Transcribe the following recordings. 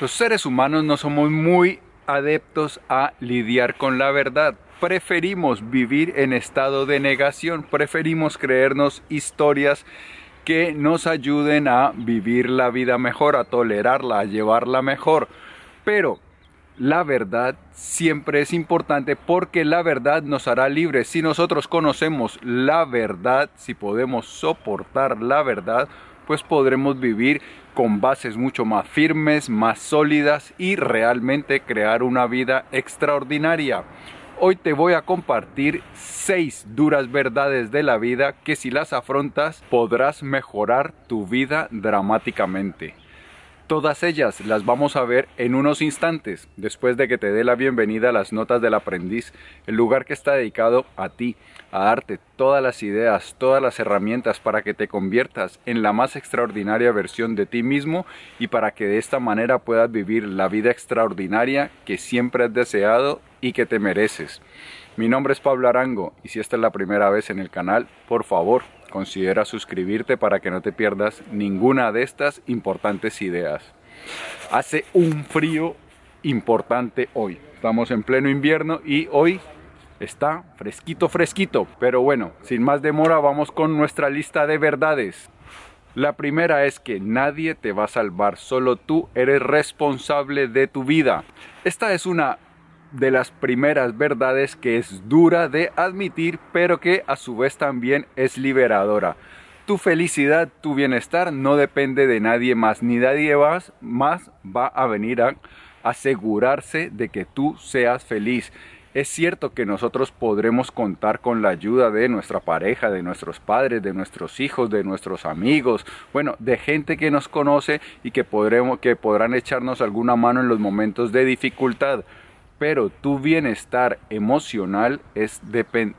Los seres humanos no somos muy adeptos a lidiar con la verdad. Preferimos vivir en estado de negación, preferimos creernos historias que nos ayuden a vivir la vida mejor, a tolerarla, a llevarla mejor. Pero la verdad siempre es importante porque la verdad nos hará libres. Si nosotros conocemos la verdad, si podemos soportar la verdad, pues podremos vivir con bases mucho más firmes, más sólidas y realmente crear una vida extraordinaria. Hoy te voy a compartir seis duras verdades de la vida que si las afrontas podrás mejorar tu vida dramáticamente. Todas ellas las vamos a ver en unos instantes, después de que te dé la bienvenida a las notas del aprendiz, el lugar que está dedicado a ti, a darte todas las ideas, todas las herramientas para que te conviertas en la más extraordinaria versión de ti mismo y para que de esta manera puedas vivir la vida extraordinaria que siempre has deseado y que te mereces. Mi nombre es Pablo Arango y si esta es la primera vez en el canal, por favor, considera suscribirte para que no te pierdas ninguna de estas importantes ideas. Hace un frío importante hoy. Estamos en pleno invierno y hoy está fresquito, fresquito. Pero bueno, sin más demora vamos con nuestra lista de verdades. La primera es que nadie te va a salvar, solo tú eres responsable de tu vida. Esta es una de las primeras verdades que es dura de admitir, pero que a su vez también es liberadora. Tu felicidad, tu bienestar no depende de nadie más, ni nadie más, más va a venir a asegurarse de que tú seas feliz. Es cierto que nosotros podremos contar con la ayuda de nuestra pareja, de nuestros padres, de nuestros hijos, de nuestros amigos, bueno, de gente que nos conoce y que, podremos, que podrán echarnos alguna mano en los momentos de dificultad pero tu bienestar emocional es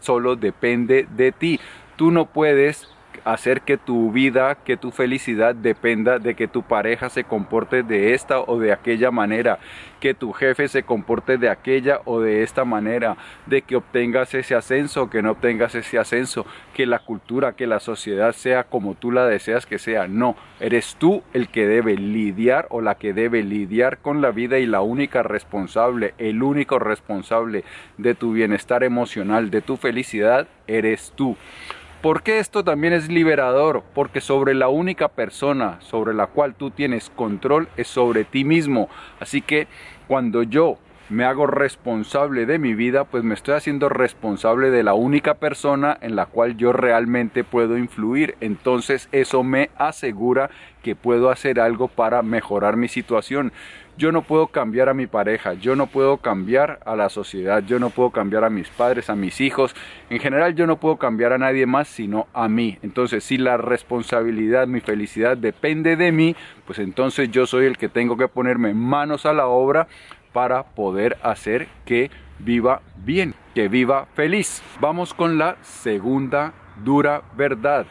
solo depende de ti. Tú no puedes hacer que tu vida, que tu felicidad dependa de que tu pareja se comporte de esta o de aquella manera, que tu jefe se comporte de aquella o de esta manera, de que obtengas ese ascenso que no obtengas ese ascenso, que la cultura, que la sociedad sea como tú la deseas que sea. No, eres tú el que debe lidiar o la que debe lidiar con la vida y la única responsable, el único responsable de tu bienestar emocional, de tu felicidad, eres tú. ¿Por qué esto también es liberador? Porque sobre la única persona sobre la cual tú tienes control es sobre ti mismo. Así que cuando yo me hago responsable de mi vida, pues me estoy haciendo responsable de la única persona en la cual yo realmente puedo influir. Entonces eso me asegura que puedo hacer algo para mejorar mi situación. Yo no puedo cambiar a mi pareja, yo no puedo cambiar a la sociedad, yo no puedo cambiar a mis padres, a mis hijos. En general yo no puedo cambiar a nadie más sino a mí. Entonces si la responsabilidad, mi felicidad depende de mí, pues entonces yo soy el que tengo que ponerme manos a la obra para poder hacer que viva bien, que viva feliz. Vamos con la segunda dura verdad.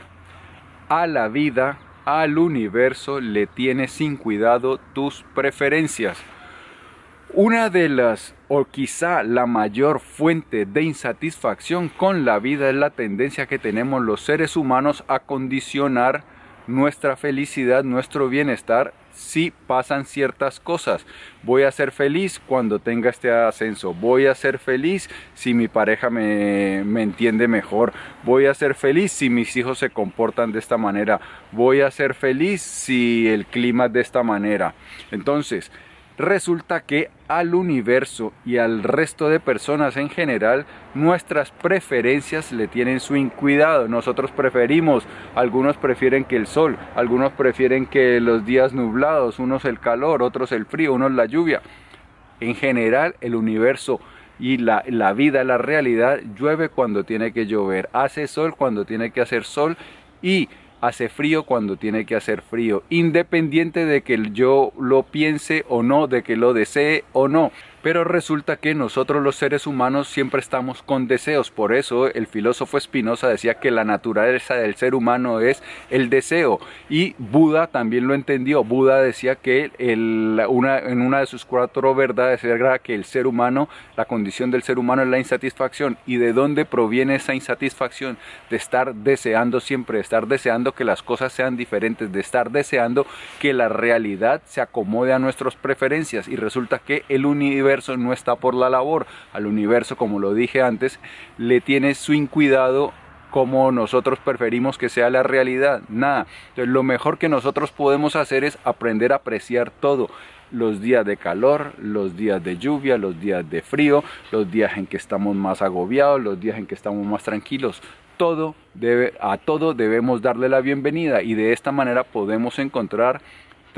A la vida, al universo le tienes sin cuidado tus preferencias. Una de las, o quizá la mayor fuente de insatisfacción con la vida es la tendencia que tenemos los seres humanos a condicionar nuestra felicidad, nuestro bienestar, si pasan ciertas cosas. Voy a ser feliz cuando tenga este ascenso. Voy a ser feliz si mi pareja me, entiende mejor. Voy a ser feliz si mis hijos se comportan de esta manera. Voy a ser feliz si el clima es de esta manera. Entonces, resulta que al universo y al resto de personas en general, nuestras preferencias le tienen su incuidado. Nosotros preferimos, algunos prefieren que el sol, algunos prefieren que los días nublados, unos el calor, otros el frío, unos la lluvia. En general, el universo y la, la vida, la realidad, llueve cuando tiene que llover, hace sol cuando tiene que hacer sol y hace frío cuando tiene que hacer frío, independiente de que yo lo piense o no, de que lo desee o no. Pero resulta que nosotros los seres humanos siempre estamos con deseos. Por eso el filósofo Spinoza decía que la naturaleza del ser humano es el deseo. Y Buda también lo entendió. Buda decía que en una de sus cuatro verdades era que el ser humano, la condición del ser humano es la insatisfacción. ¿Y de dónde proviene esa insatisfacción? De estar deseando siempre, de estar deseando que las cosas sean diferentes, de estar deseando que la realidad se acomode a nuestras preferencias. Y resulta que el universo universo no está por la labor. Al universo, como lo dije antes, le tiene su incuidado como nosotros preferimos que sea la realidad. Nada. Entonces lo mejor que nosotros podemos hacer es aprender a apreciar todo. Los días de calor, los días de lluvia, los días de frío, los días en que estamos más agobiados, los días en que estamos más tranquilos. Todo debe, a todo debemos darle la bienvenida y de esta manera podemos encontrar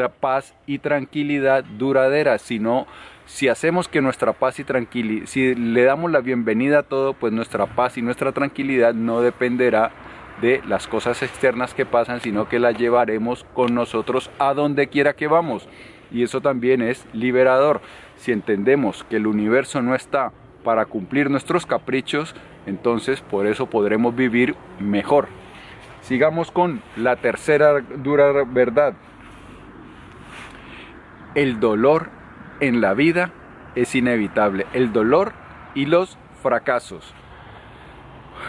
paz y tranquilidad duradera. Si no, si hacemos que nuestra paz y tranquilidad, si le damos la bienvenida a todo, pues nuestra paz y nuestra tranquilidad no dependerá de las cosas externas que pasan, sino que las llevaremos con nosotros a donde quiera que vamos. Y eso también es liberador. Si entendemos que el universo no está para cumplir nuestros caprichos, entonces por eso podremos vivir mejor. Sigamos con la tercera dura verdad. El dolor en la vida es inevitable, el dolor y los fracasos.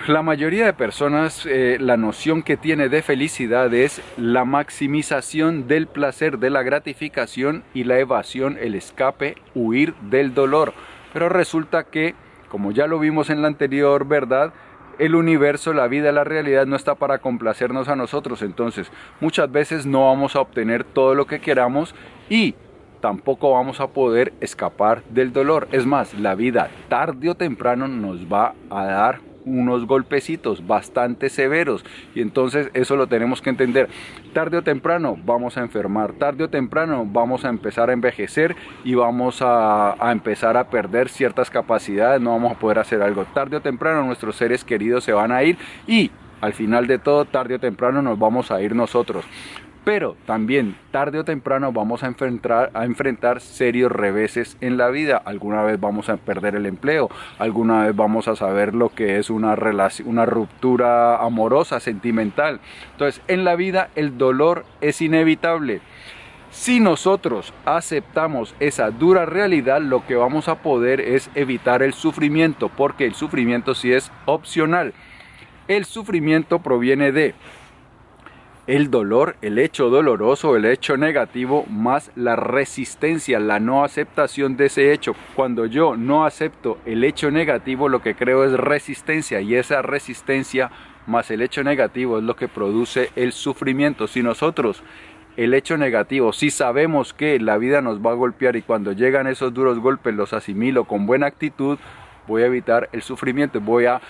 La mayoría de personas eh, la noción que tiene de felicidad es la maximización del placer, de la gratificación y la evasión, el escape, huir del dolor. Pero resulta que, como ya lo vimos en la anterior verdad, el universo, la vida, la realidad no está para complacernos a nosotros. Entonces, muchas veces no vamos a obtener todo lo que queramos y tampoco vamos a poder escapar del dolor. Es más, la vida tarde o temprano nos va a dar unos golpecitos bastante severos. Y entonces eso lo tenemos que entender. Tarde o temprano vamos a enfermar. Tarde o temprano vamos a empezar a envejecer y vamos a, empezar a perder ciertas capacidades. No vamos a poder hacer algo. Tarde o temprano nuestros seres queridos se van a ir y al final de todo tarde o temprano nos vamos a ir nosotros pero también tarde o temprano vamos a enfrentar, a enfrentar serios reveses en la vida. Alguna vez vamos a perder el empleo, alguna vez vamos a saber lo que es una, una ruptura amorosa, sentimental. Entonces, en la vida el dolor es inevitable. Si nosotros aceptamos esa dura realidad, lo que vamos a poder es evitar el sufrimiento, porque el sufrimiento sí es opcional. El sufrimiento proviene de el dolor, el hecho doloroso, el hecho negativo, más la resistencia, la no aceptación de ese hecho. Cuando yo no acepto el hecho negativo, lo que creo es resistencia y esa resistencia más el hecho negativo es lo que produce el sufrimiento. Si nosotros el hecho negativo, si sabemos que la vida nos va a golpear y cuando llegan esos duros golpes los asimilo con buena actitud, voy a evitar el sufrimiento, voy a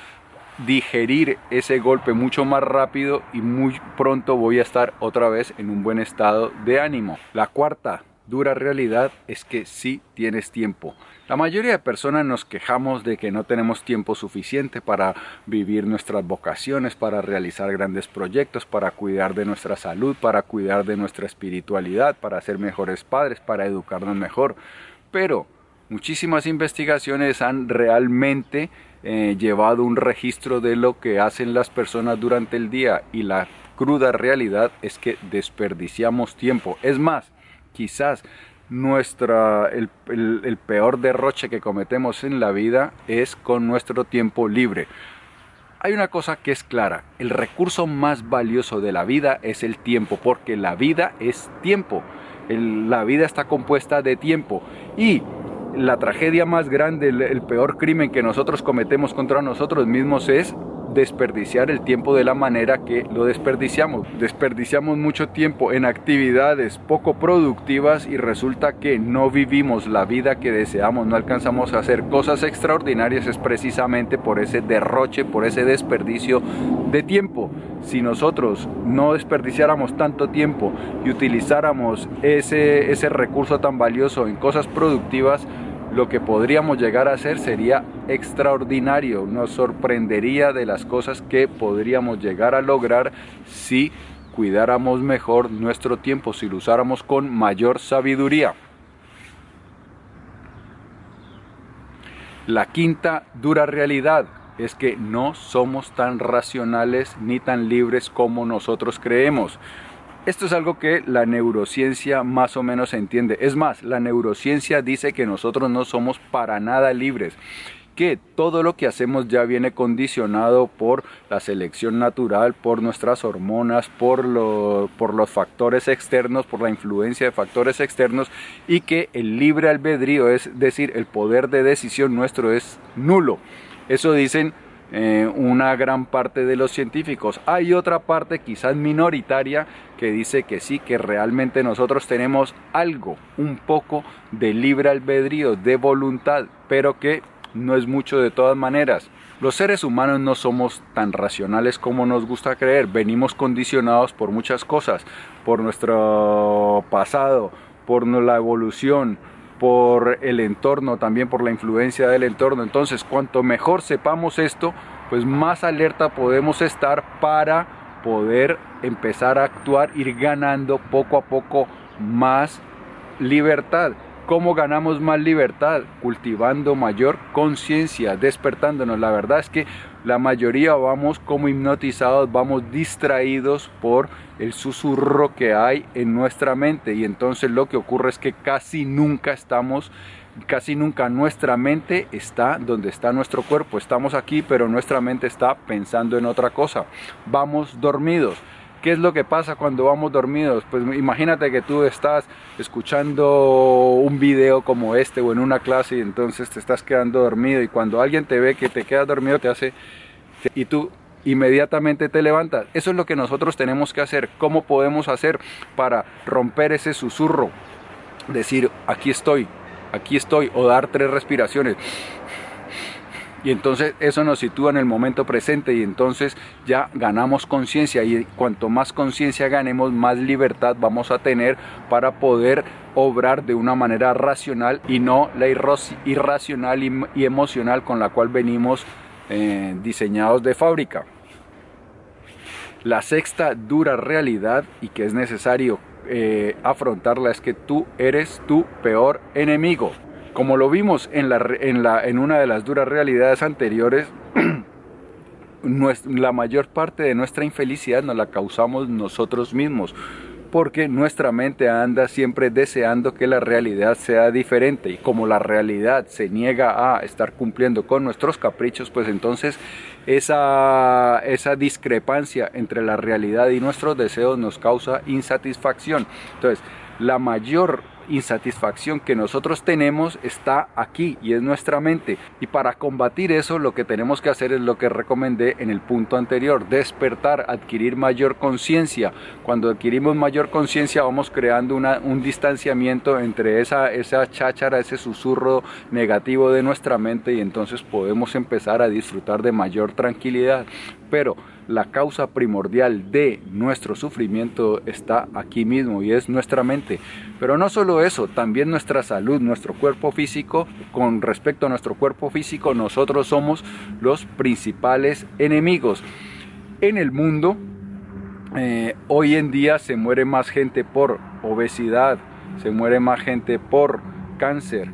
digerir ese golpe mucho más rápido y muy pronto voy a estar otra vez en un buen estado de ánimo. La cuarta dura realidad es que sí tienes tiempo. La mayoría de personas nos quejamos de que no tenemos tiempo suficiente para vivir nuestras vocaciones, para realizar grandes proyectos, para cuidar de nuestra salud, para cuidar de nuestra espiritualidad, para ser mejores padres, para educarnos mejor. Pero muchísimas investigaciones han realmente eh, llevado un registro de lo que hacen las personas durante el día y la cruda realidad es que desperdiciamos tiempo. Es más, quizás nuestra, el, el peor derroche que cometemos en la vida es con nuestro tiempo libre. Hay una cosa que es clara, el recurso más valioso de la vida es el tiempo, porque la vida es tiempo, la vida está compuesta de tiempo y la tragedia más grande, el, peor crimen que nosotros cometemos contra nosotros mismos es desperdiciar el tiempo de la manera que lo desperdiciamos. Desperdiciamos mucho tiempo en actividades poco productivas y resulta que no vivimos la vida que deseamos, no alcanzamos a hacer cosas extraordinarias, es precisamente por ese derroche, por ese desperdicio de tiempo. Si nosotros no desperdiciáramos tanto tiempo y utilizáramos ese, ese recurso tan valioso en cosas productivas, lo que podríamos llegar a hacer sería extraordinario, nos sorprendería de las cosas que podríamos llegar a lograr si cuidáramos mejor nuestro tiempo, si lo usáramos con mayor sabiduría. La quinta dura realidad es que no somos tan racionales ni tan libres como nosotros creemos. Esto es algo que la neurociencia más o menos entiende. Es más, la neurociencia dice que nosotros no somos para nada libres que todo lo que hacemos ya viene condicionado por la selección natural, por nuestras hormonas, por, por los factores externos, por la influencia de factores externos y que el libre albedrío, es decir, el poder de decisión nuestro es nulo. Eso dicen eh, una gran parte de los científicos. Hay otra parte quizás minoritaria que dice que sí, que realmente nosotros tenemos algo, un poco de libre albedrío, de voluntad, pero que no es mucho de todas maneras. Los seres humanos no somos tan racionales como nos gusta creer, venimos condicionados por muchas cosas, por nuestro pasado, por la evolución, por el entorno, también por la influencia del entorno. Entonces, cuanto mejor sepamos esto, pues más alerta podemos estar para poder empezar a actuar, ir ganando poco a poco más libertad. ¿Cómo ganamos más libertad? Cultivando mayor conciencia, despertándonos. La verdad es que la mayoría vamos como hipnotizados, vamos distraídos por el susurro que hay en nuestra mente y entonces lo que ocurre es que casi nunca estamos casi nunca nuestra mente está donde está nuestro cuerpo. Estamos aquí, pero nuestra mente está pensando en otra cosa. Vamos dormidos. ¿Qué es lo que pasa cuando vamos dormidos? Pues imagínate que tú estás escuchando un video como este o en una clase y entonces te estás quedando dormido y cuando alguien te ve que te quedas dormido te hace y tú inmediatamente te levantas. Eso es lo que nosotros tenemos que hacer. ¿Cómo podemos hacer para romper ese susurro? Decir, aquí estoy, aquí estoy, o dar tres respiraciones. Y entonces eso nos sitúa en el momento presente y entonces ya ganamos conciencia y cuanto más conciencia ganemos, más libertad vamos a tener para poder obrar de una manera racional y no la irracional y emocional con la cual venimos eh, diseñados de fábrica. La sexta dura realidad y que es necesario eh, afrontarla es que tú eres tu peor enemigo. Como lo vimos en, la, en, la, en una de las duras realidades anteriores, la mayor parte de nuestra infelicidad nos la causamos nosotros mismos, porque nuestra mente anda siempre deseando que la realidad sea diferente y como la realidad se niega a estar cumpliendo con nuestros caprichos, pues entonces esa, esa discrepancia entre la realidad y nuestros deseos nos causa insatisfacción. Entonces, la mayor insatisfacción que nosotros tenemos está aquí y es nuestra mente. Y para combatir eso lo que tenemos que hacer es lo que recomendé en el punto anterior, despertar, adquirir mayor conciencia. Cuando adquirimos mayor conciencia vamos creando un distanciamiento entre esa, esa cháchara, ese susurro negativo de nuestra mente y entonces podemos empezar a disfrutar de mayor tranquilidad. Pero la causa primordial de nuestro sufrimiento está aquí mismo y es nuestra mente. Pero no solo eso, también nuestra salud, nuestro cuerpo físico. Con respecto a nuestro cuerpo físico, nosotros somos los principales enemigos. En el mundo, eh, hoy en día se muere más gente por obesidad, se muere más gente por cáncer,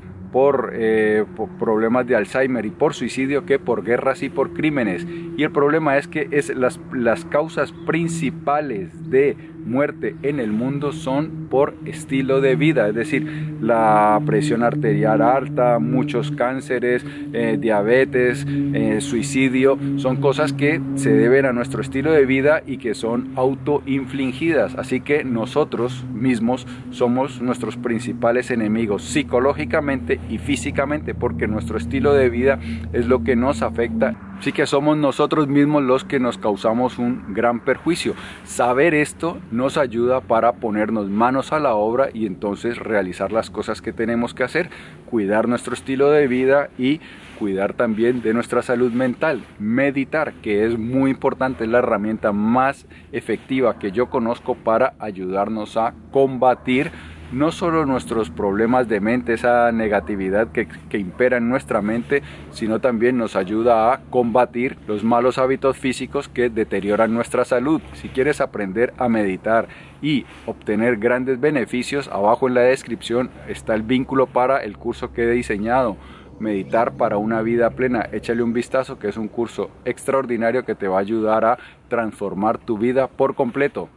eh, por, problemas de Alzheimer y por suicidio que por guerras y por crímenes. Y el problema es que es las, las causas principales de muerte en el mundo son por estilo de vida, es decir, la presión arterial alta, muchos cánceres, eh, diabetes, eh, suicidio, son cosas que se deben a nuestro estilo de vida y que son autoinfligidas. Así que nosotros mismos somos nuestros principales enemigos psicológicamente y físicamente porque nuestro estilo de vida es lo que nos afecta Así que somos nosotros mismos los que nos causamos un gran perjuicio. Saber esto nos ayuda para ponernos manos a la obra y entonces realizar las cosas que tenemos que hacer, cuidar nuestro estilo de vida y cuidar también de nuestra salud mental. Meditar, que es muy importante, es la herramienta más efectiva que yo conozco para ayudarnos a combatir no solo nuestros problemas de mente, esa negatividad que, impera en nuestra mente, sino también nos ayuda a combatir los malos hábitos físicos que deterioran nuestra salud. Si quieres aprender a meditar y obtener grandes beneficios, abajo en la descripción está el vínculo para el curso que he diseñado Meditar para una vida plena. Échale un vistazo que es un curso extraordinario que te va a ayudar a transformar tu vida por completo.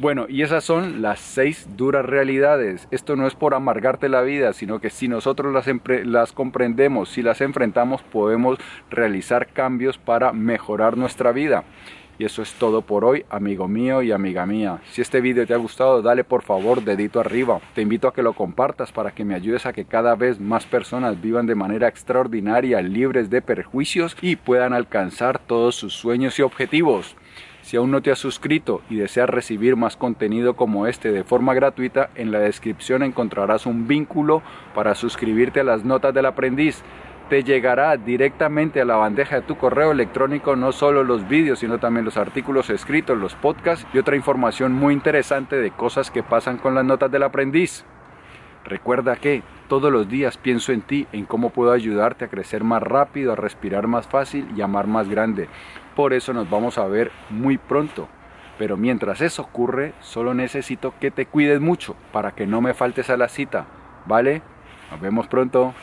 Bueno, y esas son las seis duras realidades. Esto no es por amargarte la vida, sino que si nosotros las, comprendemos, si las enfrentamos, podemos realizar cambios para mejorar nuestra vida. Y eso es todo por hoy, amigo mío y amiga mía. Si este video te ha gustado, dale por favor dedito arriba. Te invito a que lo compartas para que me ayudes a que cada vez más personas vivan de manera extraordinaria, libres de perjuicios y puedan alcanzar todos sus sueños y objetivos. Si aún no te has suscrito y deseas recibir más contenido como este de forma gratuita, en la descripción encontrarás un vínculo para suscribirte a las notas del aprendiz. Te llegará directamente a la bandeja de tu correo electrónico no solo los vídeos, sino también los artículos escritos, los podcasts y otra información muy interesante de cosas que pasan con las notas del aprendiz. Recuerda que todos los días pienso en ti, en cómo puedo ayudarte a crecer más rápido, a respirar más fácil y amar más grande. Por eso nos vamos a ver muy pronto. Pero mientras eso ocurre, solo necesito que te cuides mucho para que no me faltes a la cita. ¿Vale? Nos vemos pronto.